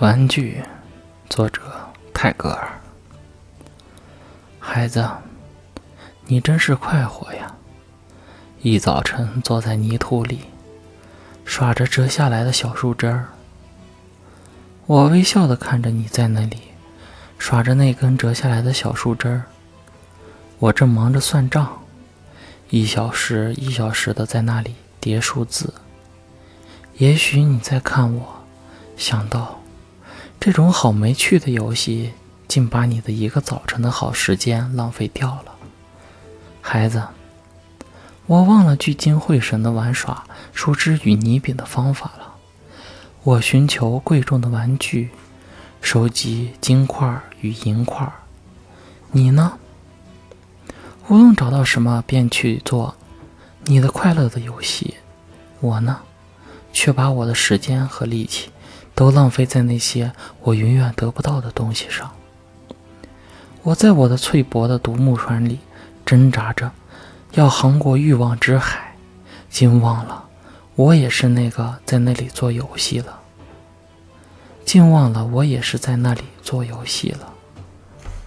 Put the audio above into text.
玩具，作者泰戈尔。孩子，你真是快活呀！一早晨坐在泥土里，耍着折下来的小树枝儿。我微笑的看着你在那里耍着那根折下来的小树枝儿。我正忙着算账，一小时一小时的在那里叠数字。也许你在看我，想到。这种好没趣的游戏，竟把你的一个早晨的好时间浪费掉了，孩子。我忘了聚精会神的玩耍树枝与泥饼的方法了。我寻求贵重的玩具，收集金块与银块。你呢？无论找到什么，便去做你的快乐的游戏。我呢，却把我的时间和力气。都浪费在那些我永远得不到的东西上。我在我的脆薄的独木船里挣扎着，要横过欲望之海，竟忘了我也是那个在那里做游戏了。竟忘了我也是在那里做游戏了。